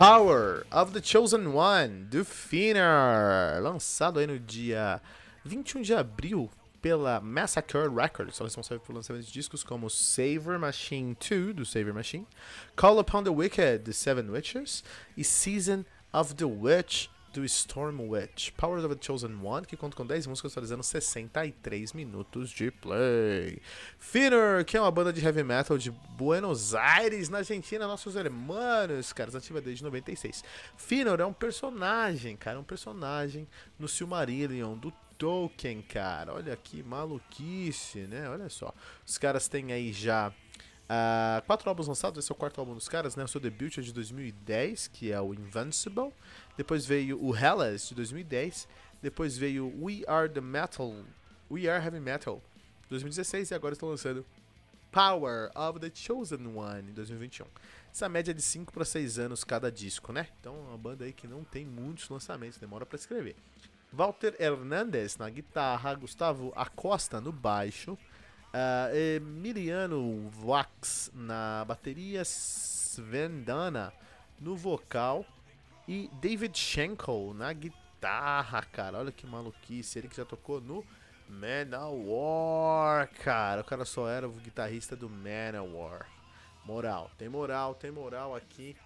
Power of the Chosen One, do Finner, lançado aí no dia 21 de abril pela Massacre Records, são responsáveis por lançamento de discos como Saver Machine 2, do Saver Machine, Call Upon the Wicked, do Seven Witchers, e Season of the Witch, do Storm Witch. Of the Chosen One, que conta com 10 músicas atualizando 63 minutos de play. Finner, que é uma banda de heavy metal de Buenos Aires, na Argentina, nossos hermanos, caras, ativa desde 96. Finner é um personagem, cara, um personagem no Silmarillion, do Tolkien, cara. Olha que maluquice, né? Olha só. Os caras têm aí já Uh, quatro álbuns lançados, esse é o quarto álbum dos caras, né? O seu debut é de 2010, que é o Invincible. Depois veio o Hellas, de 2010. Depois veio We Are The Metal, We Are Heavy Metal, 2016. E agora estão lançando Power of the Chosen One, em 2021. Essa média é de 5 para 6 anos cada disco, né? Então é uma banda aí que não tem muitos lançamentos, demora para escrever. Walter Hernandez na guitarra, Gustavo Acosta no baixo, Uh, Emiliano Vax na bateria, Sven Dana no vocal e David Schenkel na guitarra, cara. Olha que maluquice. Ele que já tocou no Manowar, cara. O cara só era o guitarrista do Manowar. Moral, tem moral, tem moral aqui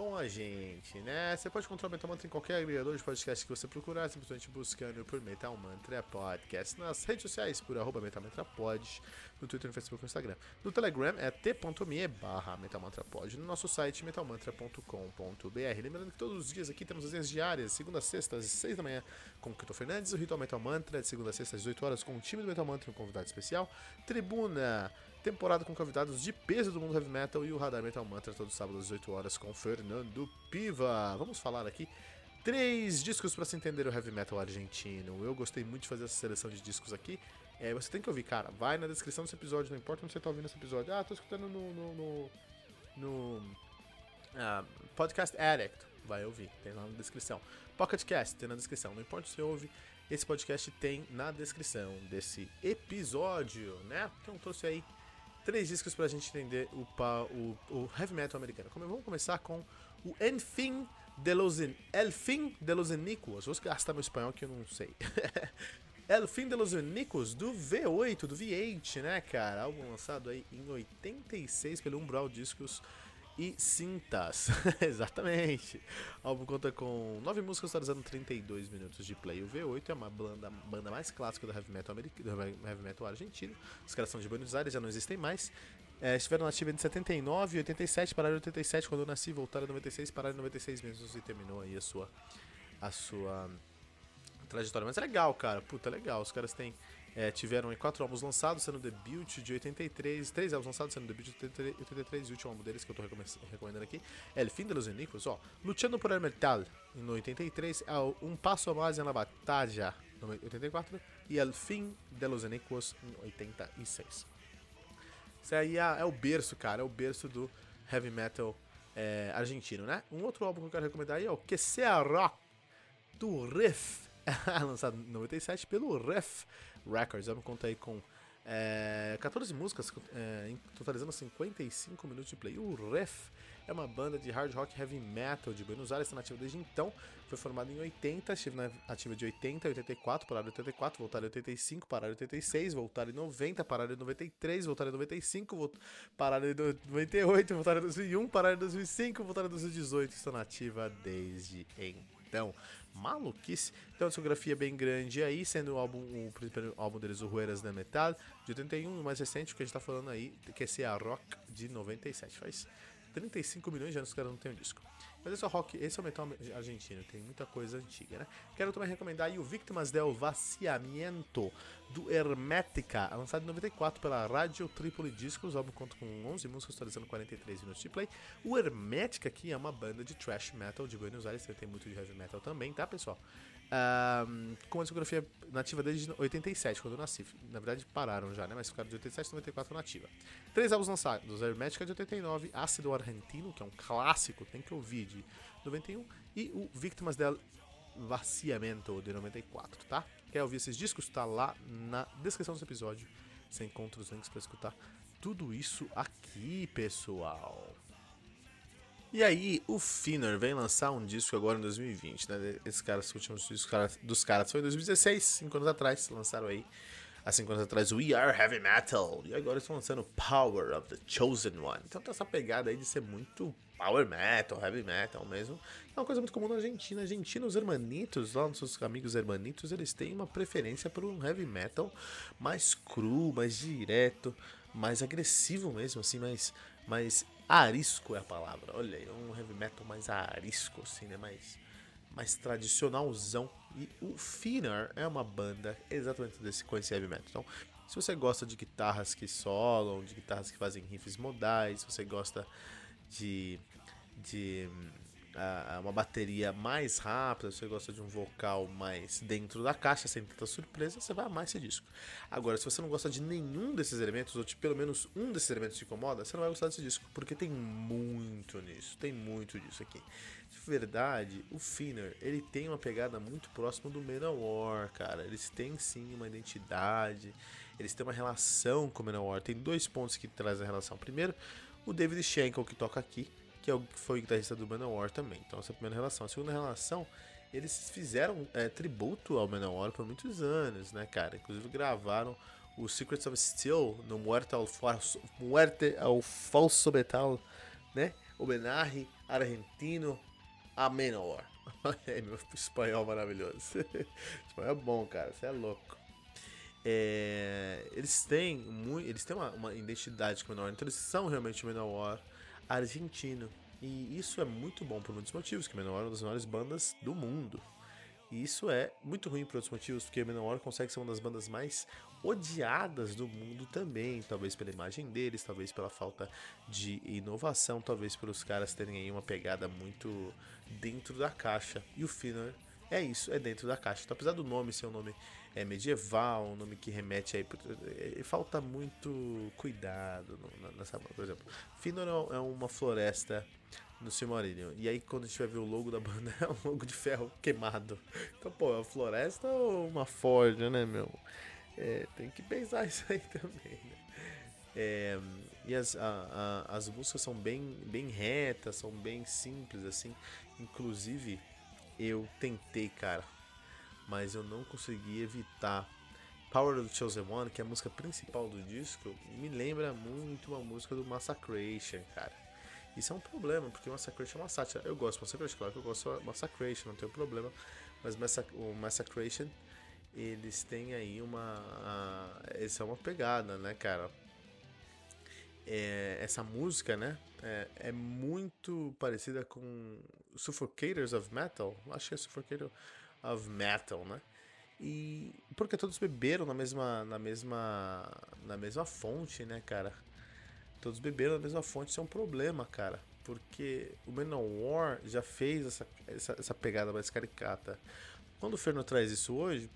com a gente, né? Você pode encontrar o Metal Mantra em qualquer agregador de podcast que você procurar, simplesmente buscando por Metal Mantra Podcast nas redes sociais por arroba Metal Mantra Pod, no Twitter, no Facebook e no Instagram. No Telegram é t.me barra Metal Mantra Pod, no nosso site metalmantra.com.br. Lembrando que todos os dias aqui temos as diárias, segunda a sexta, às 6 da manhã, com o Kito Fernandes, o Ritual Metal Mantra, de segunda a sexta, às 18 horas, com o time do Metal Mantra um convidado especial. Tribuna temporada com convidados de peso do mundo heavy metal e o Radar Metal Mantra todo sábado às 18 horas com Fernando Piva. Vamos falar aqui três discos para se entender o heavy metal argentino. Eu gostei muito de fazer essa seleção de discos aqui. É, você tem que ouvir, cara. Vai na descrição desse episódio, não importa onde você tá ouvindo esse episódio. Ah, tô escutando no, no, no, no uh, Podcast Addict. Vai ouvir, tem lá na descrição. Pocket Cast, tem na descrição. Não importa se você ouve, esse podcast tem na descrição desse episódio, né? Então trouxe aí três discos pra gente entender o, o, o heavy metal americano. Vamos começar com o Enfim de los, El Fin de los Enicos. Vou gastar meu espanhol que eu não sei. El Fin de los Enicos do V8, do V8, né, cara? Álbum lançado aí em 86 pelo Umbral Discos e cintas. Exatamente. O álbum conta com nove músicas totalizando 32 minutos de play. O V8 é uma banda, banda mais clássica do heavy metal, americano, do heavy metal argentino. Os caras são de Buenos Aires, já não existem mais. É, estiveram nativa entre 79 e 87, pararam em 87 quando eu nasci, voltaram em 96, pararam em 96 mesmo e terminou aí a sua, a sua trajetória. Mas é legal, cara. Puta, é legal. Os caras têm é, tiveram quatro álbuns lançados, sendo debut de 83, três álbuns lançados, sendo debut de 83, e o último álbum deles que eu tô recomendando aqui é El Fin de los Enicos, ó, Luchando por el Metal, em 83, é Um Passo a Mais na Batalha, no 84, e El Fin de los Enicos, em 86. Isso aí é, é, o berço, cara, é o berço do heavy metal é, argentino, né? Um outro álbum que eu quero recomendar aí é o Que Sea Rock, do Riff, lançado em 97 pelo Ref Records. Eu me conta aí com é, 14 músicas, é, totalizando 55 minutos de play. O Ref é uma banda de hard rock heavy metal de Buenos Aires, está nativa desde então. Foi formada em 80, estive na ativa de 80 a 84, pararam em 84, voltaram em 85, pararam em 86, voltaram em 90, pararam em 93, voltaram em 95, pararam em 98, voltaram em 2001, pararam em 2005, voltaram em 2018. Estão nativa desde então maluquice. Tem uma discografia bem grande aí, sendo o álbum, o primeiro álbum deles, o Rueras da Metal, de 81, o mais recente, que a gente tá falando aí, que é a Rock, de 97. Faz 35 milhões de anos que os não tem disco. Mas esse é o rock, esse é o metal argentino, tem muita coisa antiga, né? Quero também recomendar o Víctimas del Vaciamiento, do Hermética, lançado em 94 pela Rádio Tripoli Discos, o álbum conta com 11 músicas, totalizando 43 minutos de play. O Hermética aqui é uma banda de thrash metal de Buenos Aires, tem muito de heavy metal também, tá, pessoal? Um, com uma discografia nativa desde 87, quando eu nasci. Na verdade, pararam já, né? Mas ficaram de 87 a 94 nativa. Três álbuns lançados: Hermética de 89, Ácido Argentino, que é um clássico, tem que ouvir, de 91, e o Víctimas del Vaciamento, de 94, tá? Quer ouvir esses discos? Tá lá na descrição desse episódio. Você encontra os links para escutar tudo isso aqui, pessoal. E aí, o Finner vem lançar um disco agora em 2020, né? Esse cara, os últimos discos dos caras foi em 2016, 5 anos atrás, lançaram aí. Há 5 anos atrás, We Are Heavy Metal. E agora estão lançando Power of the Chosen One. Então tá essa pegada aí de ser muito Power Metal, Heavy Metal mesmo. É uma coisa muito comum na Argentina. Argentina, os hermanitos, lá nossos amigos hermanitos, eles têm uma preferência por um Heavy Metal mais cru, mais direto, mais agressivo mesmo, assim, mais, mais Arisco é a palavra. Olha aí, um heavy metal mais arisco, assim, né? Mais, mais tradicionalzão. E o Finner é uma banda exatamente desse com esse heavy metal. Então, se você gosta de guitarras que solam, de guitarras que fazem riffs modais, se você gosta de, de uma bateria mais rápida, você gosta de um vocal mais dentro da caixa, sem tanta surpresa, você vai amar esse disco. Agora, se você não gosta de nenhum desses elementos, ou de pelo menos um desses elementos te incomoda, você não vai gostar desse disco, porque tem muito nisso, tem muito disso aqui. De verdade, o Finner, ele tem uma pegada muito próxima do Manowar, cara. Eles têm sim uma identidade, eles têm uma relação com o Manowar. Tem dois pontos que traz a relação. Primeiro, o David Schenkel, que toca aqui, que é que foi o guitarrista do Manowar também. Então essa é a primeira relação. A segunda relação, eles fizeram é, tributo ao Manowar por muitos anos, né, cara? Inclusive gravaram o Secrets of Steel no Muerte ao Falso, Muerte ao Falso Metal, né? Homenagem argentino a Manowar. Olha aí, meu espanhol maravilhoso. espanhol é bom, cara, você é louco. É, eles têm muito, eles têm uma, uma identidade com o Manowar, então eles são realmente o Manowar argentino. E isso é muito bom por muitos motivos, que Menor é uma das maiores bandas do mundo. E isso é muito ruim por outros motivos, porque Menor consegue ser uma das bandas mais odiadas do mundo também, talvez pela imagem deles, talvez pela falta de inovação, talvez pelos caras terem aí uma pegada muito dentro da caixa. E o Finner é isso, é dentro da caixa. Então, apesar do nome ser um nome é, medieval, um nome que remete aí. É, falta muito cuidado nessa. Por exemplo, Findor é uma floresta no Silmarillion. E aí, quando a gente vai ver o logo da banda, é um logo de ferro queimado. Então, pô, é uma floresta ou uma forja, né, meu? É, tem que pensar isso aí também, né? É, e as, a, a, as músicas são bem, bem retas, são bem simples, assim. Inclusive, eu tentei, cara, mas eu não consegui evitar. Power of the Chosen One, que é a música principal do disco, me lembra muito uma música do Massacration, cara. Isso é um problema, porque o Massacration é uma sátira. Eu gosto do Massacration, claro que eu gosto do Massacration, não tenho problema. Mas o Massacration, eles têm aí uma. Essa é uma pegada, né, cara? É, essa música, né? É, é, muito parecida com Suffocators of Metal. Acho que é Suffocator of Metal, né? E porque todos beberam na mesma na mesma na mesma fonte, né, cara? Todos beberam na mesma fonte, isso é um problema, cara. Porque o Manowar já fez essa, essa, essa pegada mais caricata. Quando o Ferno traz isso hoje,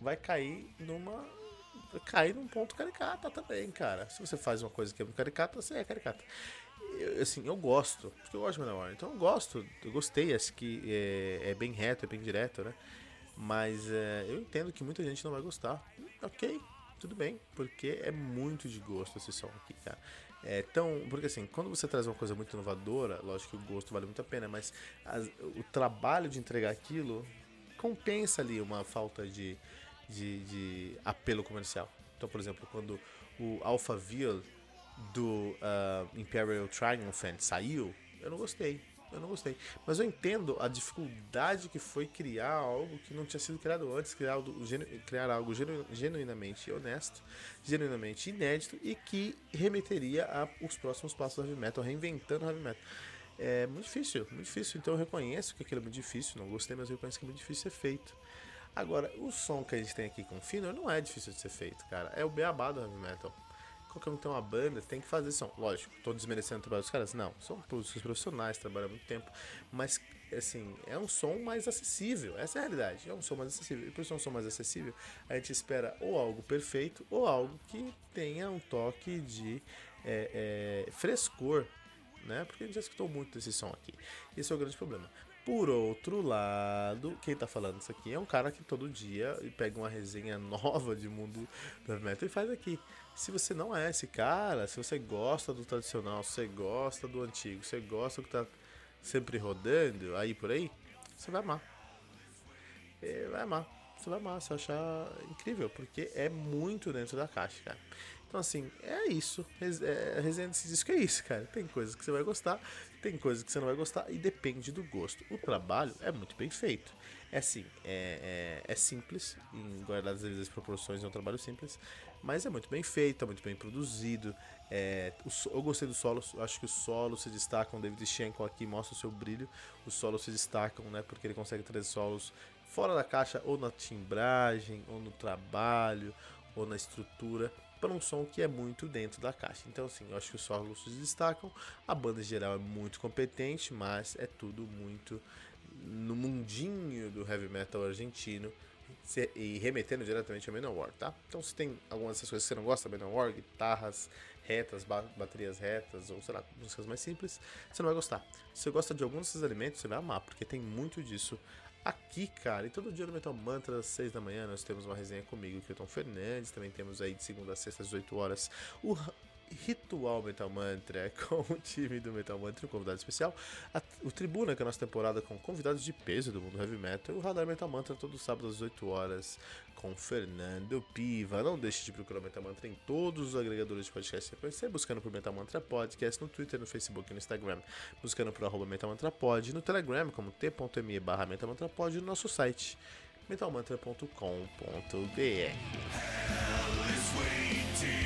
vai cair numa vai cair num ponto caricata também, cara. Se você faz uma coisa que é muito caricata, você é caricata. Eu, assim, eu gosto, porque eu gosto de Manowar. Então eu gosto, eu gostei, acho que é, é bem reto, é bem direto, né? Mas é, eu entendo que muita gente não vai gostar. Ok, tudo bem, porque é muito de gosto esse som aqui, cara. É tão. Porque assim, quando você traz uma coisa muito inovadora, lógico que o gosto vale muito a pena, mas as, o trabalho de entregar aquilo compensa ali uma falta de, de, de apelo comercial. Então, por exemplo, quando o Alphaville do uh, Imperial Triumphant saiu, eu não gostei. Eu não gostei. Mas eu entendo a dificuldade que foi criar algo que não tinha sido criado antes, criar algo, criar algo genu, genuinamente honesto, genuinamente inédito e que remeteria aos próximos passos do heavy metal, reinventando o heavy metal. é muito difícil, muito difícil. Então eu reconheço que aquilo é muito difícil, não gostei, mas eu reconheço que é muito difícil ser feito. Agora, o som que a gente tem aqui com o Fino não é difícil de ser feito, cara. É o beabá do heavy metal. Qualquer um tem uma banda tem que fazer som. Lógico, tô desmerecendo o trabalho dos caras? Não, são músicos profissionais, trabalham muito tempo. Mas, assim, é um som mais acessível. Essa é a realidade. É um som mais acessível. E por ser um som mais acessível, a gente espera ou algo perfeito ou algo que tenha um toque de é, é, frescor né? Porque a gente já escutou muito desse som aqui. Esse é o grande problema. Por outro lado, quem tá falando isso aqui é um cara que todo dia pega uma resenha nova de mundo do heavy metal e faz aqui. Se você não é esse cara, se você gosta do tradicional, se você gosta do antigo, se você gosta do que tá sempre rodando aí por aí, você vai amar. É, vai amar. Você vai amar, você vai achar incrível, porque é muito dentro da caixa, cara. Então, assim, é isso. Resenha desse disco é isso, cara. Tem coisas que você vai gostar, tem coisas que você não vai gostar, e depende do gosto. O trabalho é muito bem feito. É assim, é, é, é simples, em guardadas as proporções, é um trabalho simples, mas é muito bem feito, é muito bem produzido. É, o, eu gostei do solo, acho que os solos se destacam. O David Schenkel aqui mostra o seu brilho. Os solos se destacam, né? Porque ele consegue trazer solos fora da caixa, ou na timbragem, ou no trabalho, ou na estrutura para um som que é muito dentro da caixa. Então, assim, eu acho que os solos se destacam. A banda em geral é muito competente, mas é tudo muito no mundinho do heavy metal argentino e remetendo diretamente a Manowar, tá? Então, se tem algumas dessas coisas que você não gosta, Manowar, guitarras retas, baterias retas, ou sei lá, músicas mais simples, você não vai gostar. Se você gosta de alguns desses elementos, você vai amar, porque tem muito disso aqui, cara. E todo dia no Metal Mantra, às 6 da manhã, nós temos uma resenha comigo, Kilton Fernandes. Também temos aí de segunda a sexta, às 8 horas, o Ritual Metal Mantra com o time do Metal Mantra, um convidado especial. A, o Tribuna, que é a nossa temporada com convidados de peso do mundo heavy metal. E o Radar Metal Mantra, todo sábado às 8 horas, com Fernando Piva. Não deixe de procurar o Metal Mantra em todos os agregadores de podcast que você buscando por Metal Mantra Podcast no Twitter, no Facebook e no Instagram, buscando por arroba Metal Mantra Pod, no Telegram como t.me barra Metal Mantra Pod no nosso site metalmantra.com.br.